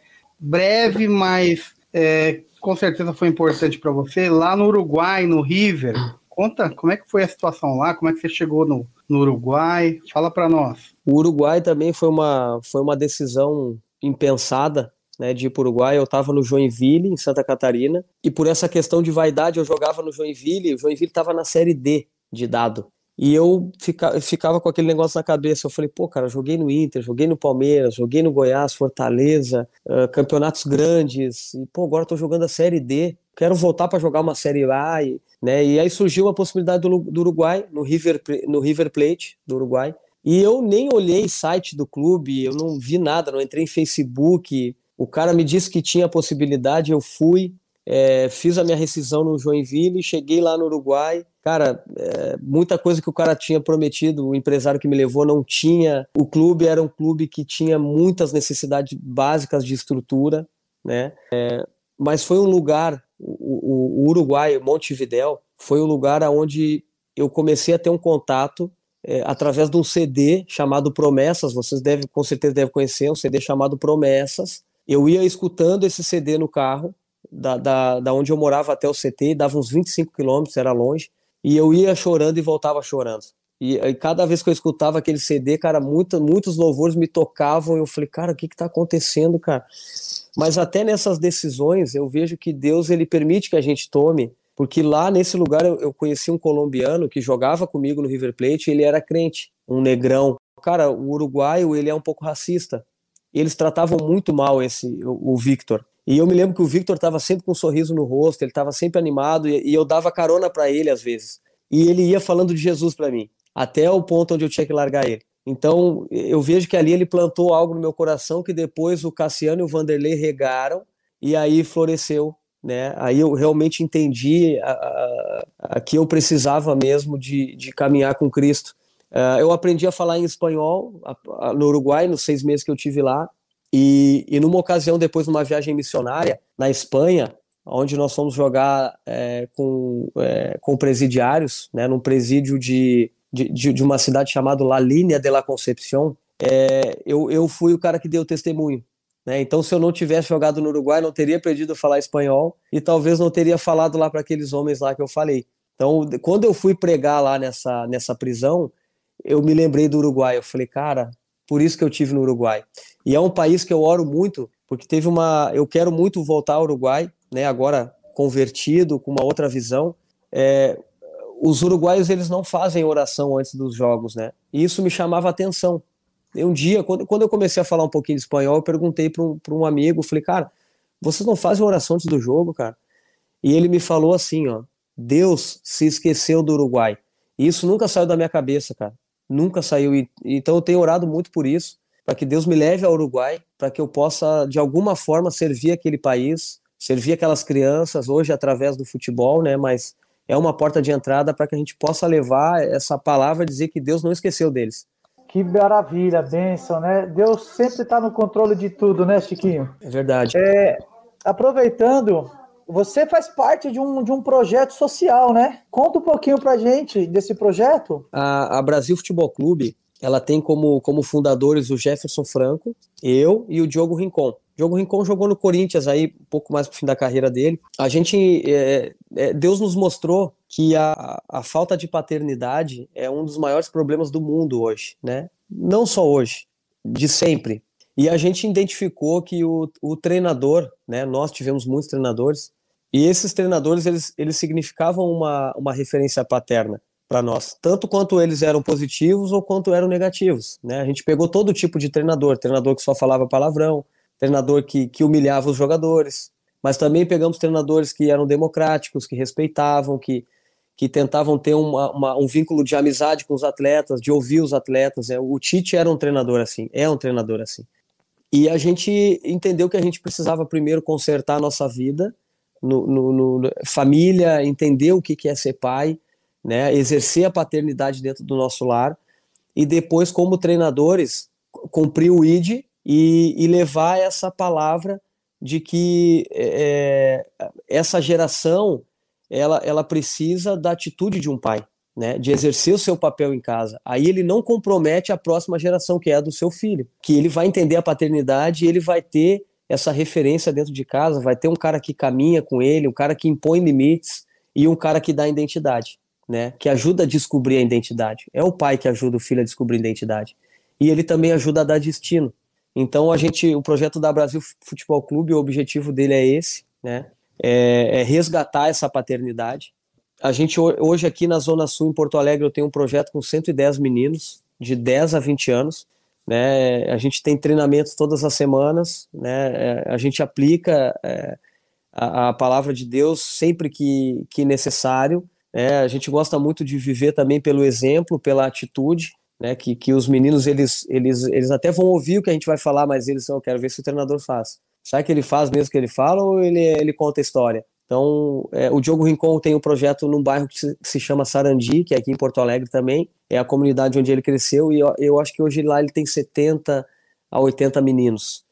breve, mas é, com certeza foi importante para você. Lá no Uruguai, no River, conta como é que foi a situação lá, como é que você chegou no, no Uruguai, fala para nós. O Uruguai também foi uma, foi uma decisão impensada, né, de ir para o Uruguai. Eu estava no Joinville, em Santa Catarina, e por essa questão de vaidade eu jogava no Joinville. O Joinville estava na Série D de dado. E eu fica, ficava com aquele negócio na cabeça. Eu falei, pô, cara, joguei no Inter, joguei no Palmeiras, joguei no Goiás, Fortaleza, uh, campeonatos grandes. E, pô, agora tô jogando a Série D. Quero voltar para jogar uma Série A. E, né? e aí surgiu a possibilidade do, do Uruguai, no River, no River Plate do Uruguai. E eu nem olhei site do clube, eu não vi nada, não entrei em Facebook. O cara me disse que tinha a possibilidade, eu fui, é, fiz a minha rescisão no Joinville, cheguei lá no Uruguai. Cara, é, muita coisa que o cara tinha prometido, o empresário que me levou não tinha. O clube era um clube que tinha muitas necessidades básicas de estrutura, né? É, mas foi um lugar, o, o, o Uruguai, Montevidéu, foi o um lugar onde eu comecei a ter um contato é, através de um CD chamado Promessas. Vocês devem, com certeza, devem conhecer um CD chamado Promessas. Eu ia escutando esse CD no carro da, da, da onde eu morava até o CT, dava uns 25 quilômetros, era longe, e eu ia chorando e voltava chorando. E, e, cada vez que eu escutava aquele CD, cara, muito, muitos louvores me tocavam, e eu falei, cara, o que que tá acontecendo, cara? Mas até nessas decisões, eu vejo que Deus, ele permite que a gente tome, porque lá nesse lugar eu, eu conheci um colombiano que jogava comigo no River Plate, ele era crente, um negrão. Cara, o uruguaio, ele é um pouco racista. Eles tratavam muito mal esse o, o Victor. E eu me lembro que o Victor estava sempre com um sorriso no rosto, ele estava sempre animado e, e, eu dava carona para ele às vezes. E ele ia falando de Jesus para mim, até o ponto onde eu tinha que largar ele. Então eu vejo que ali ele plantou algo no meu coração que depois o Cassiano e o Vanderlei regaram e aí floresceu. Né? Aí eu realmente entendi a, a, a que eu precisava mesmo de, de caminhar com Cristo. Uh, eu aprendi a falar em espanhol no Uruguai, nos seis meses que eu tive lá. E, e numa ocasião, depois de uma viagem missionária na Espanha, onde nós fomos jogar é, com, é, com presidiários, né, num presídio de, de, de uma cidade chamada La Línea de la Concepción, é, eu, eu fui o cara que deu testemunho. Né? Então, se eu não tivesse jogado no Uruguai, não teria aprendido a falar espanhol e talvez não teria falado lá para aqueles homens lá que eu falei. Então, quando eu fui pregar lá nessa, nessa prisão, eu me lembrei do Uruguai. Eu falei, cara, por isso que eu tive no Uruguai. E é um país que eu oro muito, porque teve uma, eu quero muito voltar ao Uruguai, né? Agora convertido com uma outra visão. É, os uruguaios eles não fazem oração antes dos jogos, né? E isso me chamava atenção. E um dia, quando, quando eu comecei a falar um pouquinho de espanhol, eu perguntei para um, um amigo, falei, cara, vocês não fazem oração antes do jogo, cara? e ele me falou assim, ó, Deus se esqueceu do Uruguai. E isso nunca saiu da minha cabeça, cara. Nunca saiu. E, então eu tenho orado muito por isso, para que Deus me leve ao Uruguai, para que eu possa, de alguma forma, servir aquele país, servir aquelas crianças, hoje através do futebol, né? Mas é uma porta de entrada para que a gente possa levar essa palavra, dizer que Deus não esqueceu deles. Que maravilha, bênção, né? Deus sempre está no controle de tudo, né, Chiquinho? É verdade. É, aproveitando, você faz parte de um, de um projeto social, né? Conta um pouquinho pra gente desse projeto. A, a Brasil Futebol Clube, ela tem como, como fundadores o Jefferson Franco, eu e o Diogo Rincon. Diogo Rincon jogou no Corinthians aí um pouco mais pro fim da carreira dele. A gente, é, é, Deus nos mostrou que a, a falta de paternidade é um dos maiores problemas do mundo hoje, né? Não só hoje, de sempre. E a gente identificou que o, o treinador, né? Nós tivemos muitos treinadores e esses treinadores eles, eles significavam uma, uma referência paterna para nós, tanto quanto eles eram positivos ou quanto eram negativos, né? A gente pegou todo tipo de treinador, treinador que só falava palavrão, treinador que, que humilhava os jogadores, mas também pegamos treinadores que eram democráticos, que respeitavam, que, que tentavam ter uma, uma, um vínculo de amizade com os atletas, de ouvir os atletas. É, o Tite era um treinador assim, é um treinador assim. E a gente entendeu que a gente precisava primeiro consertar a nossa vida, no, no, no família, entender o que, que é ser pai, né, exercer a paternidade dentro do nosso lar, e depois, como treinadores, cumprir o ID e, e levar essa palavra de que é, é, essa geração ela, ela precisa da atitude de um pai, né, de exercer o seu papel em casa. Aí ele não compromete a próxima geração, que é a do seu filho, que ele vai entender a paternidade e ele vai ter essa referência dentro de casa, vai ter um cara que caminha com ele, um cara que impõe limites e um cara que dá identidade, né, que ajuda a descobrir a identidade. É o pai que ajuda o filho a descobrir a identidade. E ele também ajuda a dar destino. Então a gente, o projeto da Brasil Futebol Clube, o objetivo dele é esse, né? É, é, resgatar essa paternidade. A gente hoje aqui na Zona Sul, em Porto Alegre, eu tenho um projeto com 110 meninos de 10 a 20 anos. Né? A gente tem treinamentos todas as semanas, né? É, a gente aplica é, a, a, palavra de Deus sempre que, que necessário. Né? A gente gosta muito de viver também pelo exemplo, pela atitude né, que, que os meninos eles, eles, eles até vão ouvir o que a gente vai falar, mas eles eu quero ver se o treinador faz. Será que ele faz mesmo que ele fala ou ele, ele conta a história? Então, é, o Diogo Rincon tem um projeto num bairro que se, chama Sarandi, que é aqui em Porto Alegre também, é a comunidade onde ele cresceu, e eu, eu acho que hoje lá ele tem 70 a 80 meninos.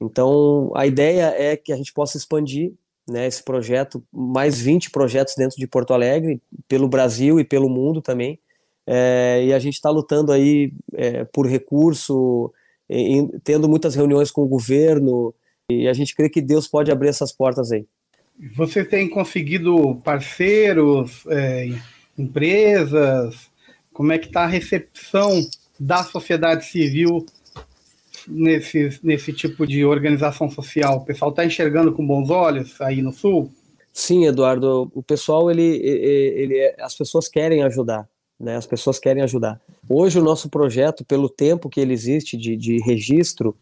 Então, a ideia é que a gente possa expandir né, esse projeto, mais 20 projetos dentro de Porto Alegre, pelo Brasil e pelo mundo também, é, e a gente está lutando aí é, por recurso, em, tendo muitas reuniões com o governo, e a gente crê que Deus pode abrir essas portas aí. Você tem conseguido parceiros, é, empresas? Como é que está a recepção da sociedade civil nesse, nesse tipo de organização social? O pessoal está enxergando com bons olhos aí no Sul? Sim, Eduardo. O pessoal, ele, ele, ele as pessoas querem ajudar né? As pessoas querem ajudar. Hoje o nosso projeto, pelo tempo que ele existe de, de registro,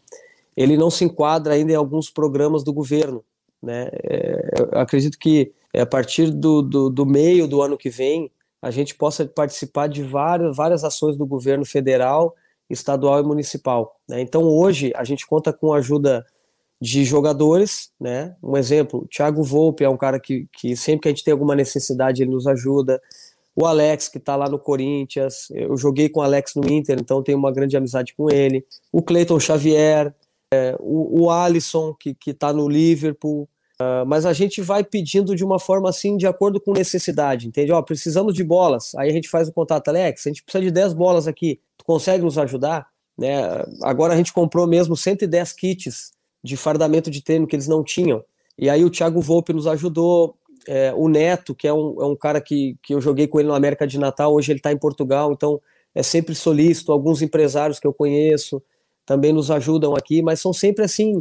ele não se enquadra ainda em alguns programas do governo, né? É, acredito que é, a partir do, do, do, meio do ano que vem a gente possa participar de várias, várias ações do governo federal, estadual e municipal. Né? Então hoje a gente conta com a ajuda de jogadores, né? Um exemplo, Thiago Volpe é um cara que, que sempre que a gente tem alguma necessidade ele nos ajuda o Alex, que está lá no Corinthians, eu joguei com o Alex no Inter, então tenho uma grande amizade com ele, o Cleiton Xavier, é, o, o Alisson, que está no Liverpool, uh, mas a gente vai pedindo de uma forma assim, de acordo com necessidade, entende? Ó, precisamos de bolas, aí a gente faz o contato, Alex, a gente precisa de 10 bolas aqui, tu consegue nos ajudar? Né? Agora a gente comprou mesmo 110 kits de fardamento de treino que eles não tinham, e aí o Thiago Volpe nos ajudou, é, o Neto, que é um, é um cara que, que eu joguei com ele no América de Natal, hoje ele está em Portugal, então é sempre solícito. Alguns empresários que eu conheço também nos ajudam aqui, mas são sempre assim,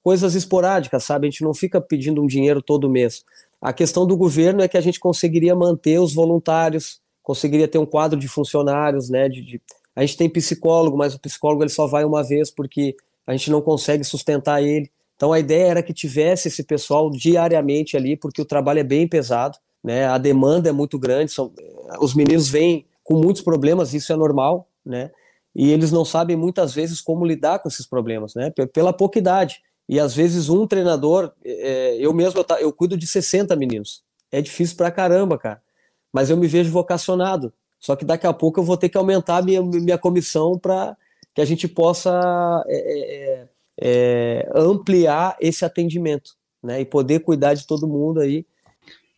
coisas esporádicas, sabe? A gente não fica pedindo um dinheiro todo mês. A questão do governo é que a gente conseguiria manter os voluntários, conseguiria ter um quadro de funcionários, né? De, de... A gente tem psicólogo, mas o psicólogo ele só vai uma vez porque a gente não consegue sustentar ele. Então a ideia era que tivesse esse pessoal diariamente ali, porque o trabalho é bem pesado, né? A demanda é muito grande, são, os meninos vêm com muitos problemas, isso é normal, né? E eles não sabem muitas vezes como lidar com esses problemas, né? Pela pouca idade. E às vezes um treinador, é, eu mesmo eu, cuido de 60 meninos. É difícil pra caramba, cara. Mas eu me vejo vocacionado. Só que daqui a pouco eu vou ter que aumentar a minha, minha comissão para que a gente possa é é, ampliar esse atendimento, né? E poder cuidar de todo mundo aí.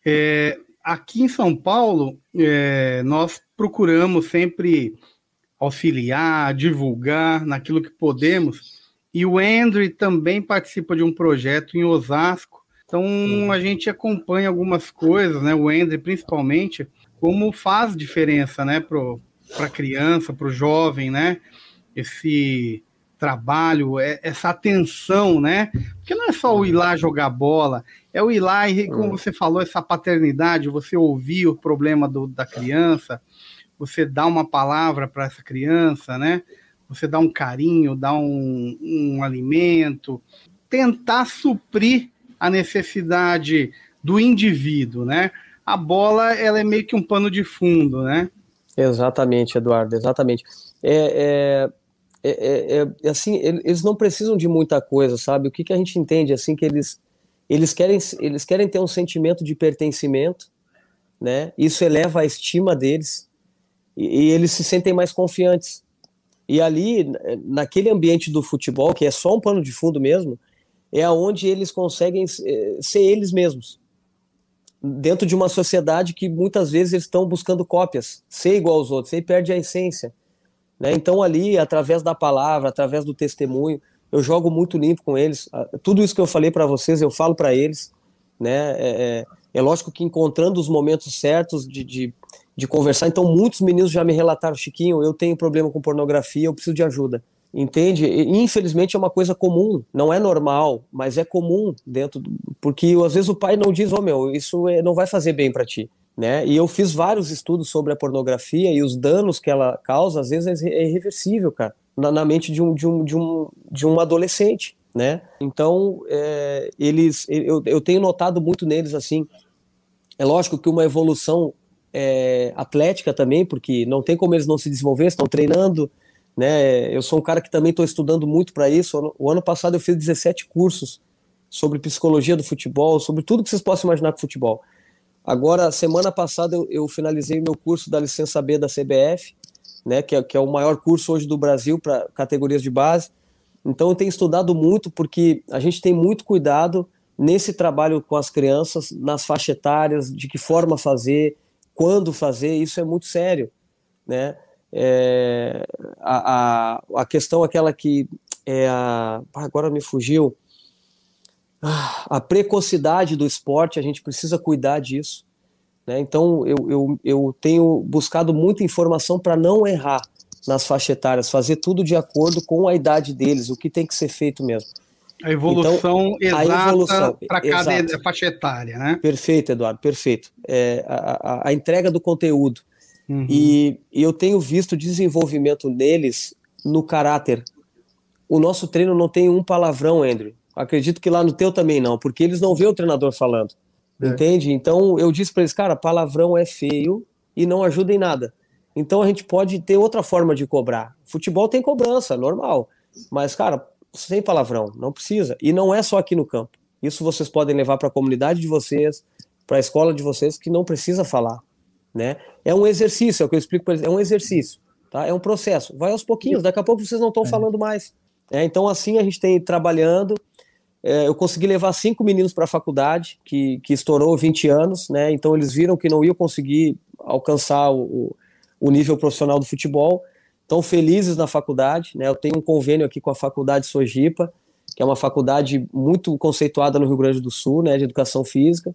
É, aqui em São Paulo, é, nós procuramos sempre auxiliar, divulgar naquilo que podemos. E o Andrew também participa de um projeto em Osasco. Então uhum. a gente acompanha algumas coisas, né? O Andrew principalmente, como faz diferença, né? Para a criança, para o jovem, né? Esse trabalho, é, essa atenção, né? Porque não é só o ir lá jogar bola, é o ir lá e, como você falou, essa paternidade, você ouvir o problema do, da criança, você dá uma palavra para essa criança, né? Você dá um carinho, dá um, um alimento, tentar suprir a necessidade do indivíduo, né? A bola, ela é meio que um pano de fundo, né? Exatamente, Eduardo, exatamente. É, é é, é, é, é, assim, eles não precisam de muita coisa, sabe? O que, que a gente entende assim que eles eles querem eles querem ter um sentimento de pertencimento, né? Isso eleva a estima deles e, e eles se sentem mais confiantes. E ali naquele ambiente do futebol que é só um pano de fundo mesmo, é aonde eles conseguem é, ser eles mesmos dentro de uma sociedade que muitas vezes eles estão buscando cópias, ser igual aos outros, aí perde a essência. Né? Então, ali, através da palavra, através do testemunho, eu jogo muito limpo com eles. Ah, tudo isso que eu falei para vocês, eu falo para eles. Né? É, é, é, lógico que encontrando os momentos certos de, de, de, conversar. Então, muitos meninos já me relataram: Chiquinho, eu tenho problema com pornografia, eu preciso de ajuda. Entende? E, infelizmente é uma coisa comum, não é normal, mas é comum dentro, do, porque às vezes o pai não diz: Ô oh, meu, isso é, não vai fazer bem para ti. Né? E eu fiz vários estudos sobre a pornografia e os danos que ela causa, às vezes é irreversível, cara, na, na mente de um, de, um, de, um, de um adolescente, né? Então, é, eles, eu, eu tenho notado muito neles, assim, é lógico que uma evolução é, atlética também, porque não tem como eles não se desenvolver, estão treinando, né? Eu sou um cara que também estou estudando muito para isso. O ano passado eu fiz 17 cursos sobre psicologia do futebol, sobre tudo que vocês possam imaginar com futebol. Agora, semana passada, eu, eu finalizei meu curso da licença B da CBF, né, que é, que é o maior curso hoje do Brasil para categorias de base. Então, eu tenho estudado muito porque a gente tem muito cuidado nesse trabalho com as crianças, nas faixas etárias, de que forma fazer, quando fazer, isso é muito sério, né? É, a, a, a questão aquela que é a, agora me fugiu, a precocidade do esporte, a gente precisa cuidar disso. Né? Então, eu, eu, eu tenho buscado muita informação para não errar nas faixas etárias, fazer tudo de acordo com a idade deles, o que tem que ser feito mesmo. A evolução então, exata para cada exato. faixa etária, né? Perfeito, Eduardo, perfeito. É, a, a, a entrega do conteúdo. Uhum. E, e eu tenho visto desenvolvimento neles no caráter. O nosso treino não tem um palavrão, Andrew. Acredito que lá no teu também não, porque eles não vê o treinador falando. É. Entende? Então eu disse para eles, cara, palavrão é feio e não ajuda em nada. Então a gente pode ter outra forma de cobrar. Futebol tem cobrança, normal. Mas, cara, sem palavrão, não precisa. E não é só aqui no campo. Isso vocês podem levar para a comunidade de vocês, para a escola de vocês, que não precisa falar. Né? É um exercício, é o que eu explico para eles, é um exercício. Tá? É um processo. Vai aos pouquinhos, daqui a pouco vocês não estão é. falando mais. É, então, assim a gente tem trabalhando é, eu consegui levar cinco meninos para a faculdade, que, que estourou 20 anos, né? Então eles viram que não iam conseguir alcançar o, o nível profissional do futebol. Estão felizes na faculdade, né? Eu tenho um convênio aqui com a Faculdade Sojipa, que é uma faculdade muito conceituada no Rio Grande do Sul, né? De educação física.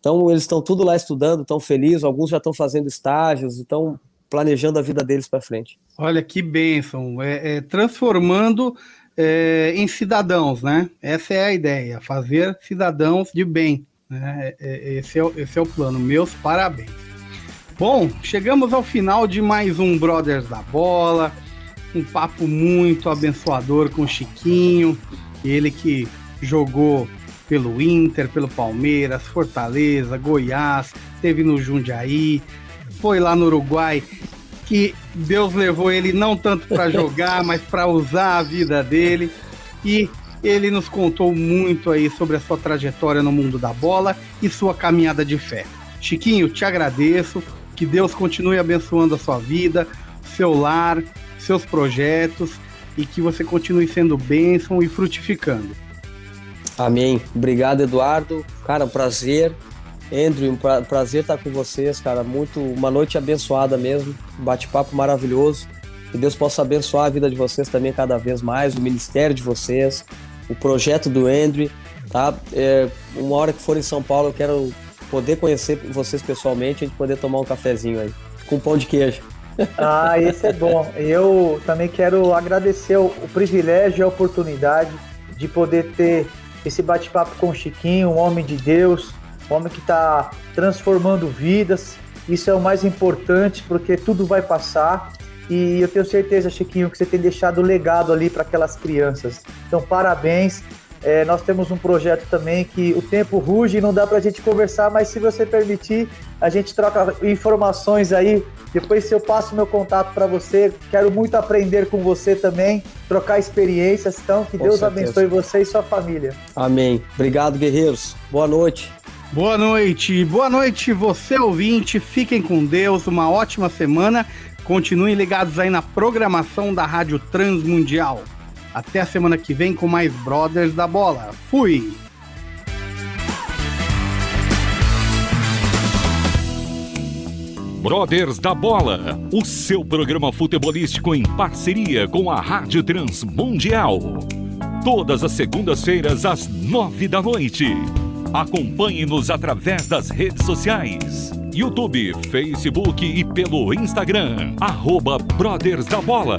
Então eles estão tudo lá estudando, estão felizes, alguns já estão fazendo estágios, estão planejando a vida deles para frente. Olha que bênção, é, é transformando é, em cidadãos, né? Essa é a ideia, fazer cidadãos de bem. Né? É, é, esse, é, esse é o plano. Meus parabéns. Bom, chegamos ao final de mais um Brothers da Bola. Um papo muito abençoador com o Chiquinho, ele que jogou pelo Inter, pelo Palmeiras, Fortaleza, Goiás, teve no Jundiaí, foi lá no Uruguai, que Deus levou ele não tanto para jogar, mas para usar a vida dele. E ele nos contou muito aí sobre a sua trajetória no mundo da bola e sua caminhada de fé. Chiquinho, te agradeço. Que Deus continue abençoando a sua vida, seu lar, seus projetos e que você continue sendo bênção e frutificando. Amém. Obrigado, Eduardo. Cara, prazer. Andrew, um pra, prazer estar com vocês, cara. Muito, uma noite abençoada mesmo. Bate-papo maravilhoso. Que Deus possa abençoar a vida de vocês também cada vez mais, o ministério de vocês, o projeto do Andrew, tá? É, uma hora que for em São Paulo, eu quero poder conhecer vocês pessoalmente, a gente poder tomar um cafezinho aí, com pão de queijo. Ah, esse é bom. Eu também quero agradecer o, o privilégio e a oportunidade de poder ter esse bate-papo com o Chiquinho, um homem de Deus, um homem que está transformando vidas. Isso é o mais importante, porque tudo vai passar. E eu tenho certeza, Chiquinho, que você tem deixado legado ali para aquelas crianças. Então, parabéns. É, nós temos um projeto também que o tempo ruge e não dá para a gente conversar, mas se você permitir, a gente troca informações aí. Depois, se eu passo meu contato para você, quero muito aprender com você também, trocar experiências. Então, que com Deus certeza. abençoe você e sua família. Amém. Obrigado, guerreiros. Boa noite. Boa noite, boa noite, você ouvinte. Fiquem com Deus, uma ótima semana. Continuem ligados aí na programação da Rádio Transmundial. Até a semana que vem com mais Brothers da Bola. Fui! Brothers da Bola, o seu programa futebolístico em parceria com a Rádio Transmundial. Todas as segundas-feiras às nove da noite. Acompanhe-nos através das redes sociais. YouTube, Facebook e pelo Instagram. Arroba Brothers da Bola.